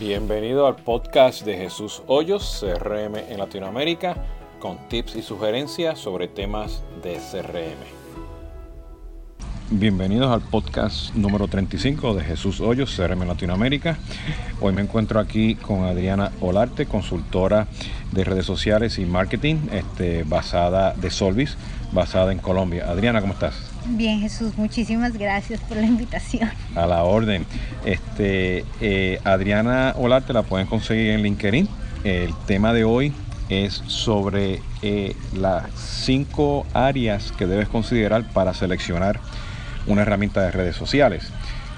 Bienvenido al podcast de Jesús Hoyos, CRM en Latinoamérica, con tips y sugerencias sobre temas de CRM. Bienvenidos al podcast número 35 de Jesús Hoyos, CRM en Latinoamérica. Hoy me encuentro aquí con Adriana Olarte, consultora de redes sociales y marketing, este, basada de Solvis, basada en Colombia. Adriana, ¿cómo estás? Bien, Jesús, muchísimas gracias por la invitación. A la orden. Este, eh, Adriana Olarte la pueden conseguir en LinkedIn. El tema de hoy es sobre eh, las cinco áreas que debes considerar para seleccionar una herramienta de redes sociales.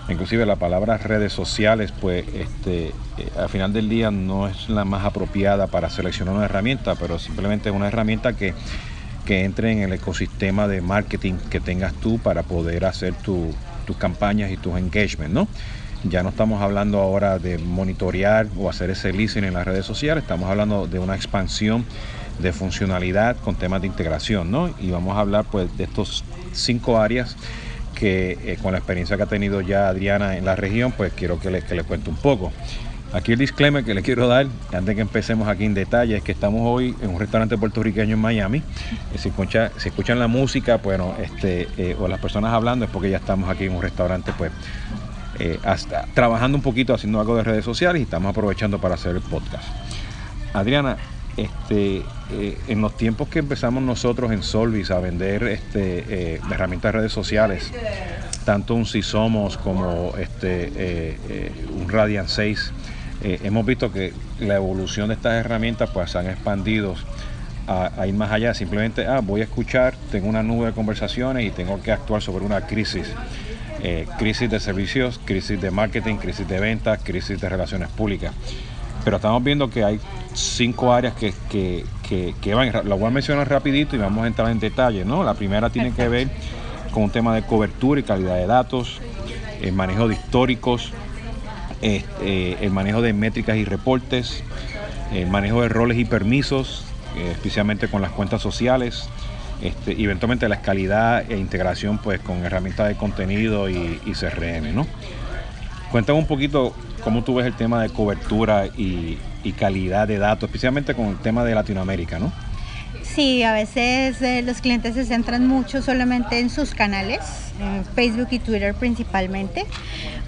Inclusive la palabra redes sociales, pues este, eh, al final del día no es la más apropiada para seleccionar una herramienta, pero simplemente es una herramienta que que entre en el ecosistema de marketing que tengas tú para poder hacer tus campañas y tus engagements, ¿no? Ya no estamos hablando ahora de monitorear o hacer ese listening en las redes sociales, estamos hablando de una expansión de funcionalidad con temas de integración, ¿no? Y vamos a hablar pues de estos cinco áreas que eh, con la experiencia que ha tenido ya Adriana en la región, pues quiero que le, que le cuente un poco. Aquí el disclaimer que le quiero dar, antes que empecemos aquí en detalle, es que estamos hoy en un restaurante puertorriqueño en Miami. Eh, si, escuchan la música, bueno, este, eh, o las personas hablando, es porque ya estamos aquí en un restaurante, pues, eh, hasta, trabajando un poquito, haciendo algo de redes sociales y estamos aprovechando para hacer el podcast. Adriana, este, en los tiempos que empezamos nosotros en Solvis a vender este, herramientas de redes sociales, tanto un Si Somos como este, un Radiant 6, eh, hemos visto que la evolución de estas herramientas pues han expandido a, ir más allá, simplemente, ah, voy a escuchar, tengo una nube de conversaciones y tengo que actuar sobre una crisis. Eh, crisis de servicios, crisis de marketing, crisis de ventas, crisis de relaciones públicas. Pero estamos viendo que hay cinco áreas que, que, van, lo voy a mencionar rapidito y vamos a entrar en detalle. ¿no? La primera tiene que ver con un tema de cobertura y calidad de datos, el manejo de históricos, este, el manejo de métricas y reportes, el manejo de roles y permisos, eh, especialmente con las cuentas sociales, este, eventualmente la calidad e integración pues, con herramientas de contenido y, CRM. ¿no? Cuéntame un poquito cómo tú ves el tema de cobertura y, y calidad de datos, especialmente con el tema de Latinoamérica, ¿no? Sí, a veces eh, los clientes se centran mucho solamente en sus canales, en Facebook y Twitter principalmente,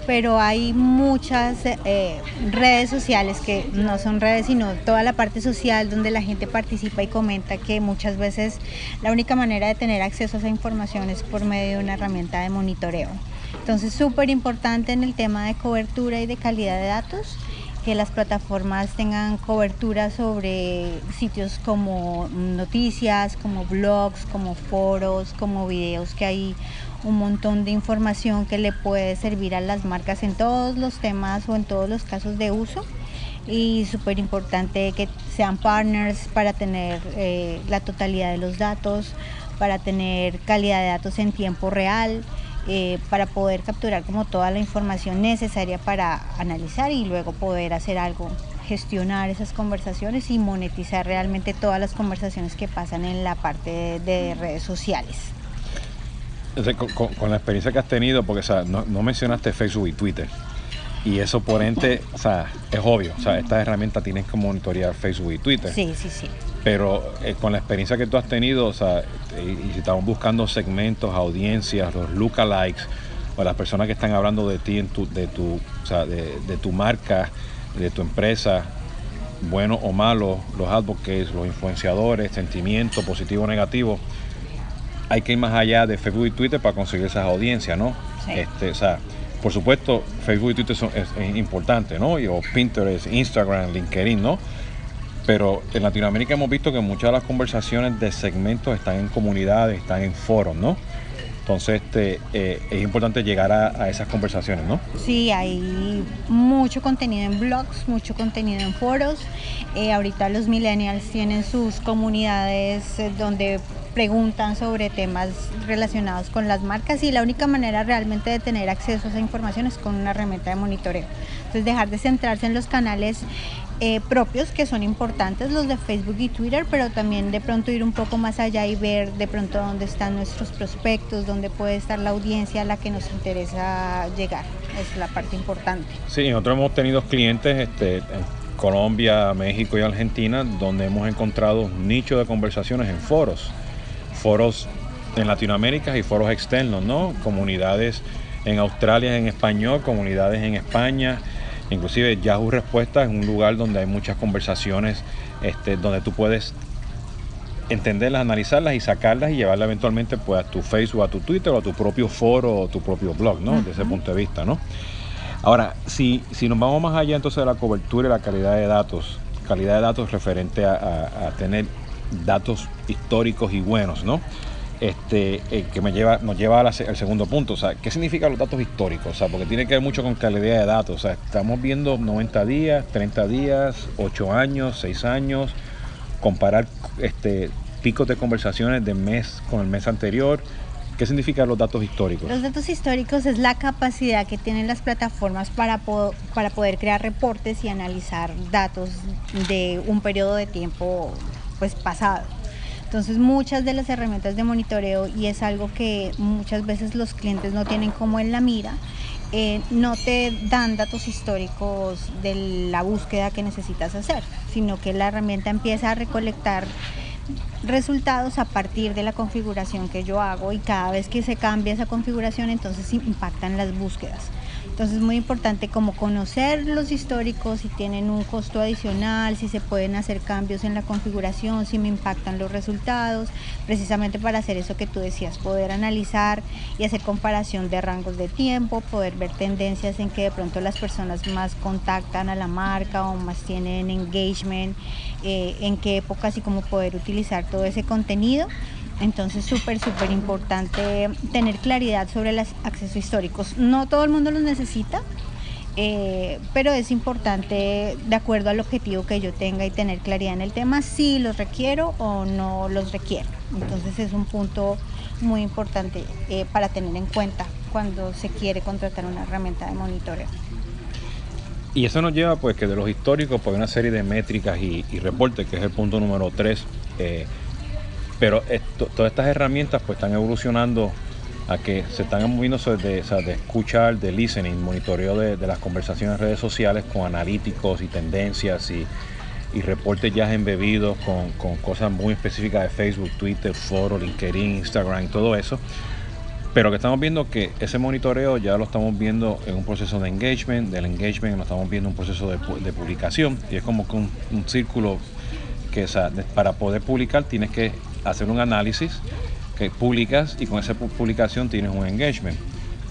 pero hay muchas eh, redes sociales que no son redes, sino toda la parte social donde la gente participa y comenta que muchas veces la única manera de tener acceso a esa información es por medio de una herramienta de monitoreo. Entonces, súper importante en el tema de cobertura y de calidad de datos que las plataformas tengan cobertura sobre sitios como noticias, como blogs, como foros, como videos, que hay un montón de información que le puede servir a las marcas en todos los temas o en todos los casos de uso. Y súper importante que sean partners para tener eh, la totalidad de los datos, para tener calidad de datos en tiempo real. Eh, para poder capturar como toda la información necesaria para analizar y luego poder hacer algo, gestionar esas conversaciones y monetizar realmente todas las conversaciones que pasan en la parte de, redes sociales. con, la experiencia que has tenido, porque no, no, mencionaste Facebook y Twitter, y eso por ente, o sea, es obvio, o sea, estas herramientas tienes que monitorear Facebook y Twitter. Sí, sí, sí. Pero eh, con la experiencia que tú has tenido, o sea, y, si estamos buscando segmentos, audiencias, los lookalikes, o las personas que están hablando de ti, en tu, de, tu, o sea, de, de, tu marca, de tu empresa, bueno o malo, los advocates, los influenciadores, sentimientos positivo o negativo, hay que ir más allá de Facebook y Twitter para conseguir esas audiencias, ¿no? Este, o sea, por supuesto, Facebook y Twitter son, es, es importante, ¿no? Y, o Pinterest, Instagram, LinkedIn, ¿no? Pero en Latinoamérica hemos visto que muchas de las conversaciones de segmentos están en comunidades, están en foros, ¿no? Entonces este, eh, es importante llegar a, esas conversaciones, ¿no? Sí, hay mucho contenido en blogs, mucho contenido en foros. Eh, ahorita los millennials tienen sus comunidades eh, donde preguntan sobre temas relacionados con las marcas y la única manera realmente de tener acceso a esa información es con una herramienta de monitoreo. Entonces dejar de centrarse en los canales eh, propios que son importantes, los de Facebook y Twitter, pero también de pronto ir un poco más allá y ver de pronto dónde están nuestros prospectos, dónde puede estar la audiencia a la que nos interesa llegar. Es la parte importante. Sí, nosotros hemos tenido clientes este, en Colombia, México y Argentina donde hemos encontrado un nicho de conversaciones en foros, foros en Latinoamérica y foros externos, ¿no? Comunidades en Australia en español, comunidades en España, Inclusive Yahoo Respuesta es un lugar donde hay muchas conversaciones, este, donde tú puedes entenderlas, analizarlas y sacarlas y llevarlas eventualmente pues, a tu Facebook, a tu Twitter o a tu propio foro o tu propio blog, ¿no? Desde ese punto de vista, ¿no? Ahora, si, si nos vamos más allá entonces de la cobertura y la calidad de datos, calidad de datos referente a, a tener datos históricos y buenos, ¿no? Este, eh, que me lleva, nos lleva al, segundo punto. O sea, ¿qué significan los datos históricos? O sea, porque tiene que ver mucho con calidad de datos. O sea, estamos viendo 90 días, 30 días, 8 años, 6 años, comparar este, picos de conversaciones de mes con el mes anterior. ¿Qué significan los datos históricos? Los datos históricos es la capacidad que tienen las plataformas para, para poder crear reportes y analizar datos de un periodo de tiempo pues pasado. Entonces muchas de las herramientas de monitoreo, y es algo que muchas veces los clientes no tienen como en la mira, eh, no te dan datos históricos de la búsqueda que necesitas hacer, sino que la herramienta empieza a recolectar resultados a partir de la configuración que yo hago y cada vez que se cambia esa configuración entonces impactan las búsquedas. Entonces es muy importante como conocer los históricos, si tienen un costo adicional, si se pueden hacer cambios en la configuración, si me impactan los resultados, precisamente para hacer eso que tú decías, poder analizar y hacer comparación de rangos de tiempo, poder ver tendencias en que de pronto las personas más contactan a la marca o más tienen engagement, eh, en qué épocas y cómo poder utilizar todo ese contenido entonces, súper, súper importante tener claridad sobre los accesos históricos. No todo el mundo los necesita, eh, pero es importante, de acuerdo al objetivo que yo tenga y tener claridad en el tema, si los requiero o no los requiero. Entonces, es un punto muy importante eh, para tener en cuenta cuando se quiere contratar una herramienta de monitoreo. Y eso nos lleva pues que de los históricos pues una serie de métricas y, reportes, que es el punto número 3. Pero todas estas herramientas pues están evolucionando a que se están moviendo de, de escuchar, de listening, monitoreo de, las conversaciones en redes sociales con analíticos y tendencias y, reportes ya embebidos con, cosas muy específicas de Facebook, Twitter, Foro, LinkedIn, Instagram todo eso. Pero que estamos viendo que ese monitoreo ya lo estamos viendo en un proceso de engagement, del engagement lo estamos viendo en un proceso de, publicación y es como que un, círculo que para poder publicar tienes que hacer un análisis que publicas y con esa publicación tienes un engagement.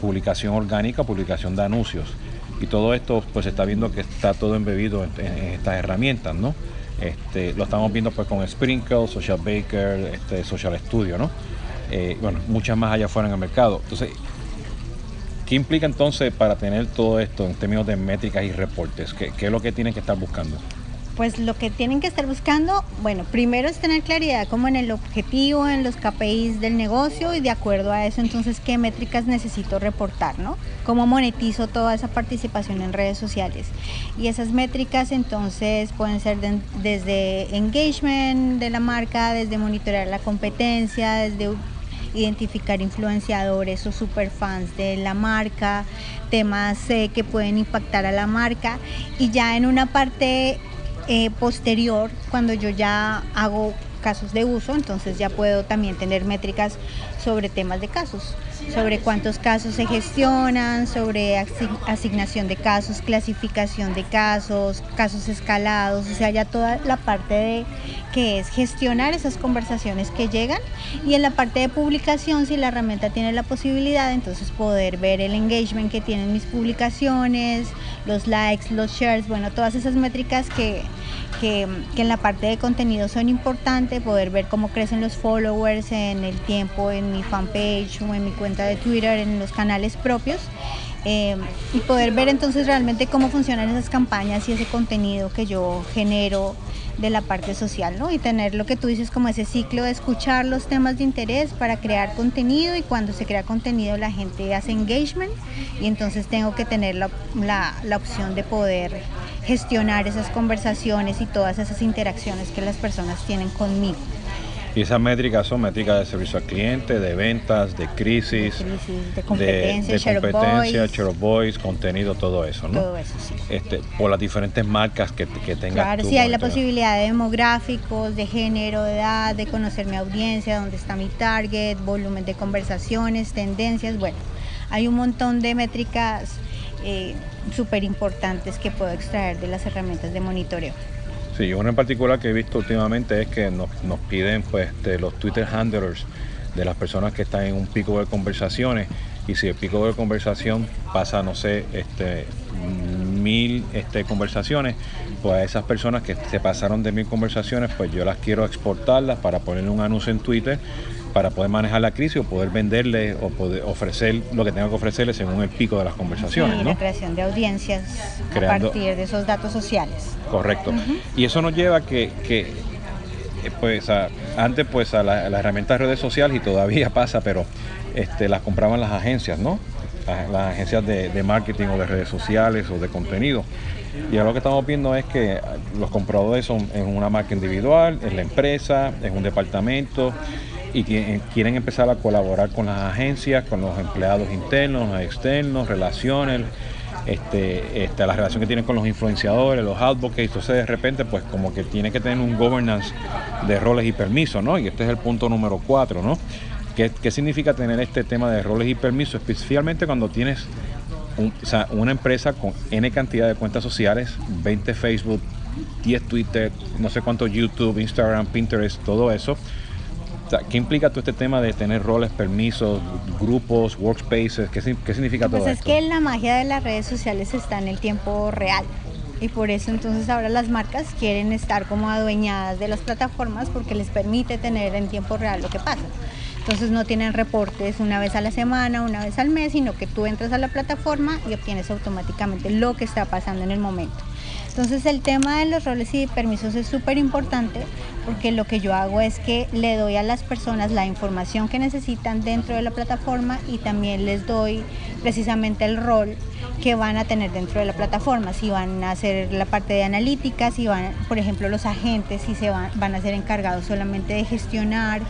Publicación orgánica, publicación de anuncios. Y todo esto pues se está viendo que está todo embebido en, estas herramientas, ¿no? Este, lo estamos viendo pues con Sprinkle, Social Baker, este, Social Studio, ¿no? Eh, bueno, muchas más allá afuera en el mercado. Entonces, ¿qué implica entonces para tener todo esto en términos de métricas y reportes? ¿Qué, qué es lo que tienen que estar buscando? Pues lo que tienen que estar buscando, bueno, primero es tener claridad como en el objetivo, en los KPIs del negocio y de acuerdo a eso entonces qué métricas necesito reportar, ¿no? Cómo monetizo toda esa participación en redes sociales. Y esas métricas entonces pueden ser desde engagement de la marca, desde monitorear la competencia, desde identificar influenciadores o superfans de la marca, temas eh, que pueden impactar a la marca y ya en una parte eh, posterior, cuando yo ya hago casos de uso, entonces ya puedo también tener métricas sobre temas de casos, sobre cuántos casos se gestionan, sobre asignación de casos, clasificación de casos, casos escalados, o sea, ya toda la parte de que es gestionar esas conversaciones que llegan y en la parte de publicación, si la herramienta tiene la posibilidad, entonces poder ver el engagement que tienen mis publicaciones, los likes, los shares, bueno, todas esas métricas que que, en la parte de contenido son importantes, poder ver cómo crecen los followers en el tiempo, en mi fanpage o en mi cuenta de Twitter, en los canales propios eh, y poder ver entonces realmente cómo funcionan esas campañas y ese contenido que yo genero de la parte social, ¿no? Y tener lo que tú dices como ese ciclo de escuchar los temas de interés para crear contenido y cuando se crea contenido la gente hace engagement y entonces tengo que tener la, la opción de poder gestionar esas conversaciones y todas esas interacciones que las personas tienen conmigo. Y esas métricas son métricas de servicio al cliente, de ventas, de crisis, de, competencia, de, competencia share of voice, contenido, todo eso, ¿no? Todo eso, sí. Este, por las diferentes marcas que, que tengas Claro, sí, hay la posibilidad de demográficos, de género, de edad, de conocer mi audiencia, dónde está mi target, volumen de conversaciones, tendencias, bueno, hay un montón de métricas eh, súper importantes que puedo extraer de las herramientas de monitoreo. Sí, una en particular que he visto últimamente es que nos, piden pues los Twitter handlers de las personas que están en un pico de conversaciones y si el pico de conversación pasa, no sé, este, mil este, conversaciones, pues a esas personas que se pasaron de mil conversaciones, pues yo las quiero exportarlas para poner un anuncio en Twitter para poder manejar la crisis o poder venderle o poder ofrecer lo que tenga que ofrecerle según el pico de las conversaciones. Sí, la creación de audiencias a partir de esos datos sociales. Correcto. Y eso nos lleva que, que eh, pues antes pues a las herramientas de redes sociales y todavía pasa, pero este, las compraban las agencias, ¿no? Las, agencias de, marketing o de redes sociales o de contenido. Y ahora lo que estamos viendo es que los compradores son en una marca individual, es la empresa, es un departamento y eh, quieren empezar a colaborar con las agencias, con los empleados internos, externos, relaciones, este, este, la relación que tienen con los influenciadores, los advocates, entonces de repente pues como que tiene que tener un governance de roles y permisos, ¿no? Y este es el punto número cuatro, ¿no? ¿Qué, significa tener este tema de roles y permisos? Especialmente cuando tienes una empresa con N cantidad de cuentas sociales, 20 Facebook, 10 Twitter, no sé cuánto YouTube, Instagram, Pinterest, todo eso ¿Qué implica todo este tema de tener roles, permisos, grupos, workspaces? ¿Qué, qué significa pues todo es que la magia de las redes sociales está en el tiempo real. Y por eso entonces ahora las marcas quieren estar como adueñadas de las plataformas porque les permite tener en tiempo real lo que pasa. Entonces no tienen reportes una vez a la semana, una vez al mes, sino que tú entras a la plataforma y obtienes automáticamente lo que está pasando en el momento. Entonces el tema de los roles y permisos es súper importante porque lo que yo hago es que le doy a las personas la información que necesitan dentro de la plataforma y también les doy precisamente el rol que van a tener dentro de la plataforma, si van a hacer la parte de analítica, si van, por ejemplo, los agentes, si se van, van a ser encargados solamente de gestionar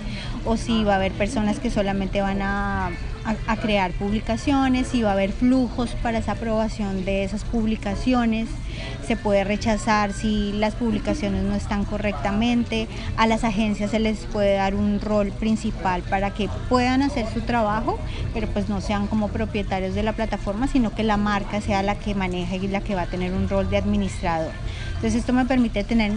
o si va a haber personas que solamente van a a, crear publicaciones y va a haber flujos para esa aprobación de esas publicaciones. Se puede rechazar si las publicaciones no están correctamente. A las agencias se les puede dar un rol principal para que puedan hacer su trabajo, pero pues no sean como propietarios de la plataforma, sino que la marca sea la que maneja y la que va a tener un rol de administrador. Entonces esto me permite tener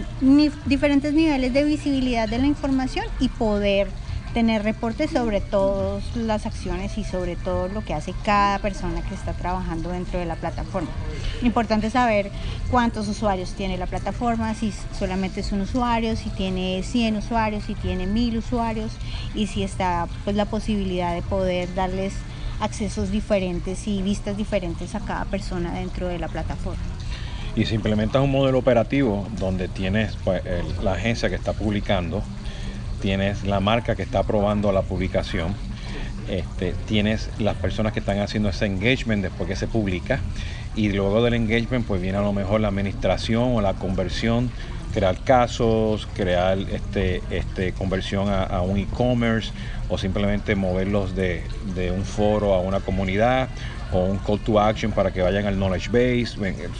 diferentes niveles de visibilidad de la información y poder tener reportes sobre todas las acciones y sobre todo lo que hace cada persona que está trabajando dentro de la plataforma. Importante saber cuántos usuarios tiene la plataforma, si solamente es un usuario, si tiene 100 usuarios, si tiene 1000 usuarios y si está pues la posibilidad de poder darles accesos diferentes y vistas diferentes a cada persona dentro de la plataforma. Y si implementas un modelo operativo donde tienes pues, la agencia que está publicando, tienes la marca que está aprobando la publicación, este, tienes las personas que están haciendo ese engagement después que se publica y luego del engagement pues viene a lo mejor la administración o la conversión, crear casos, crear este, este, conversión a, un e-commerce o simplemente moverlos de, de un foro a una comunidad o un call to action para que vayan al knowledge base,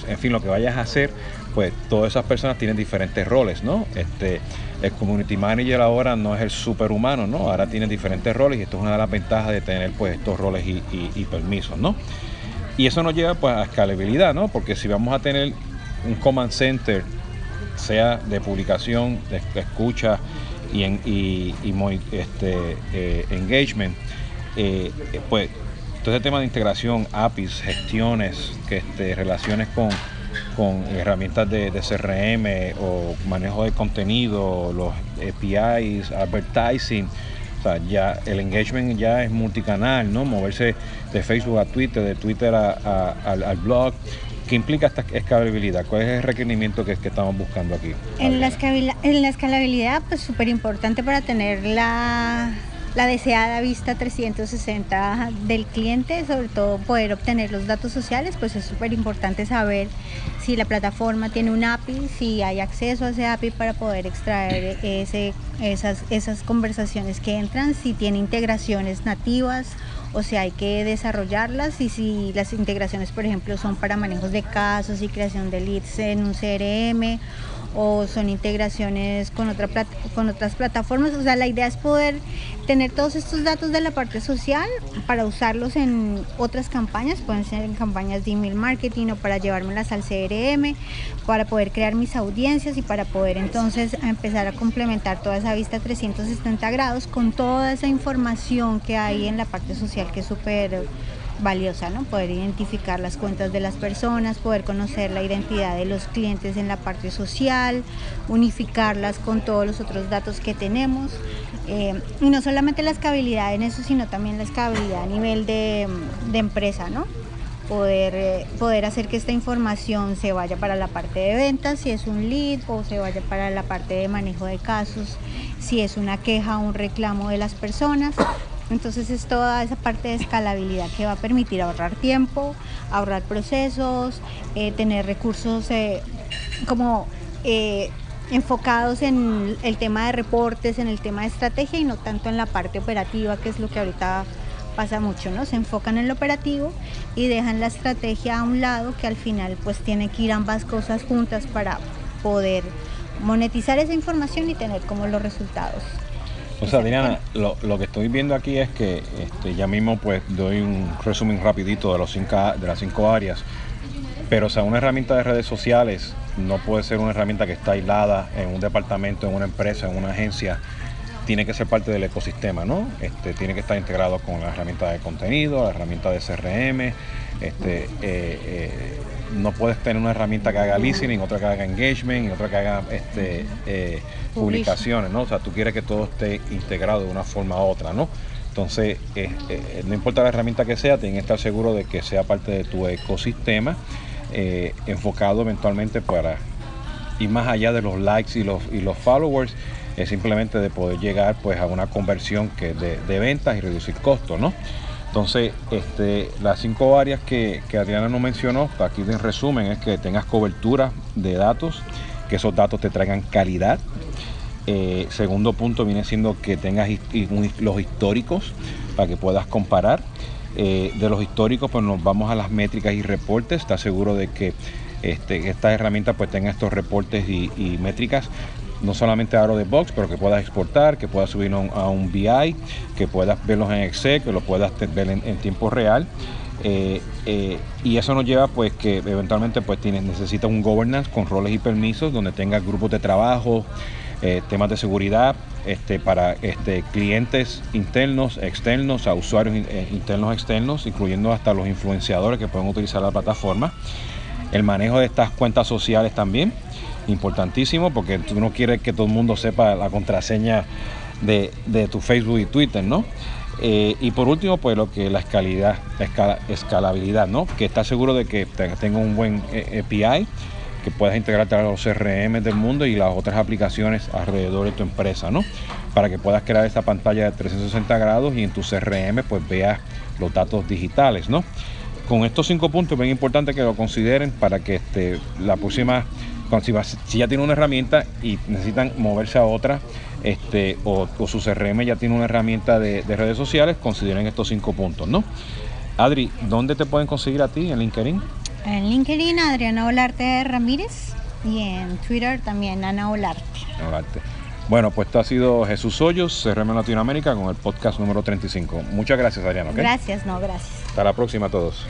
en fin, lo que vayas a hacer, pues todas esas personas tienen diferentes roles, ¿no? Este, el community manager ahora no es el superhumano, ¿no? Ahora tiene diferentes roles y esto es una de las ventajas de tener pues estos roles y, permisos, ¿no? Y eso nos lleva pues a escalabilidad, ¿no? Porque si vamos a tener un command center, sea de publicación, de escucha y, en, y, este, eh, engagement, eh, pues todo ese tema de integración, APIs, gestiones, este, relaciones con, con herramientas de, CRM o manejo de contenido, los APIs, advertising, sea, ya el engagement ya es multicanal, ¿no? Moverse de Facebook a Twitter, de Twitter al, blog. ¿Qué implica esta escalabilidad? ¿Cuál es el requerimiento que, que estamos buscando aquí? En la, en la escalabilidad, pues súper importante para tener la la deseada vista 360 del cliente, sobre todo poder obtener los datos sociales, pues es súper importante saber si la plataforma tiene un API, si hay acceso a ese API para poder extraer ese, esas, esas conversaciones que entran, si tiene integraciones nativas o si hay que desarrollarlas y si las integraciones, por ejemplo, son para manejos de casos y creación de leads en un CRM o son integraciones con, otra con otras plataformas. O sea, la idea es poder tener todos estos datos de la parte social para usarlos en otras campañas, pueden ser en campañas de email marketing o para llevármelas al CRM, para poder crear mis audiencias y para poder entonces empezar a complementar toda esa vista 360 grados con toda esa información que hay en la parte social que es súper valiosa, ¿no? Poder identificar las cuentas de las personas, poder conocer la identidad de los clientes en la parte social, unificarlas con todos los otros datos que tenemos. Eh, y no solamente la escalabilidad en eso, sino también la escalabilidad a nivel de, empresa, ¿no? Poder, eh, poder hacer que esta información se vaya para la parte de ventas, si es un lead, o se vaya para la parte de manejo de casos, si es una queja o un reclamo de las personas, entonces es toda esa parte de escalabilidad que va a permitir ahorrar tiempo, ahorrar procesos, eh, tener recursos eh, como eh, enfocados en el tema de reportes, en el tema de estrategia y no tanto en la parte operativa, que es lo que ahorita pasa mucho, ¿no? Se enfocan en lo operativo y dejan la estrategia a un lado, que al final pues tiene que ir ambas cosas juntas para poder monetizar esa información y tener como los resultados. O sea, Adriana, lo, que estoy viendo aquí es que este, ya mismo pues doy un resumen rapidito de, de las cinco áreas, pero o sea, una herramienta de redes sociales no puede ser una herramienta que está aislada en un departamento, en una empresa, en una agencia, tiene que ser parte del ecosistema, ¿no? Este, tiene que estar integrado con la herramienta de contenido, la herramienta de CRM, este, eh, eh, no puedes tener una herramienta que haga listening, otra que haga engagement y otra que haga este, eh, publicaciones, ¿no? O sea, tú quieres que todo esté integrado de una forma u otra, ¿no? Entonces, no importa la herramienta que sea, tienes que estar seguro de que sea parte de tu ecosistema, enfocado eventualmente para ir más allá de los likes y los, y los followers, es simplemente de poder llegar pues a una conversión que de, de ventas y reducir costos, ¿no? Entonces, este, las cinco áreas que, Adriana nos mencionó, aquí en resumen, es que tengas cobertura de datos, que esos datos te traigan calidad. Eh, segundo punto viene siendo que tengas los históricos para que puedas comparar. Eh, de los históricos, pues nos vamos a las métricas y reportes. Está seguro de que este, esta herramienta pues tenga estos reportes y métricas no solamente a de box, pero que puedas exportar, que puedas subir a un BI, que puedas verlos en Excel, que los puedas ver en, tiempo real. Eh, eh, y eso nos lleva pues que eventualmente pues tienes, necesitas un governance con roles y permisos donde tengas grupos de trabajo, eh, temas de seguridad este, para este, clientes internos, externos, a usuarios internos, externos, incluyendo hasta los influenciadores que pueden utilizar la plataforma. El manejo de estas cuentas sociales también, importantísimo porque tú no quieres que todo el mundo sepa la contraseña de, tu Facebook y Twitter, ¿no? Eh, y por último, pues lo que la escalidad, la escalabilidad, ¿no? Que estás seguro de que tenga un buen eh, API, que puedas integrarte a los CRM del mundo y las otras aplicaciones alrededor de tu empresa, ¿no? Para que puedas crear esta pantalla de 360 grados y en tu CRM pues veas los datos digitales, ¿no? Con estos cinco puntos es bien importante que lo consideren para que este, la próxima si, ya tiene una herramienta y necesitan moverse a otra, este, o, su CRM ya tiene una herramienta de, redes sociales, consideren estos cinco puntos, ¿no? Adri, ¿dónde te pueden conseguir a ti en LinkedIn? En LinkedIn, Adriana Olarte Ramírez y en Twitter también Ana Olarte. Olarte. Bueno, pues esto ha sido Jesús Hoyos, CRM Latinoamérica, con el podcast número 35. Muchas gracias, Adriana. Gracias, no, gracias. Hasta la próxima a todos.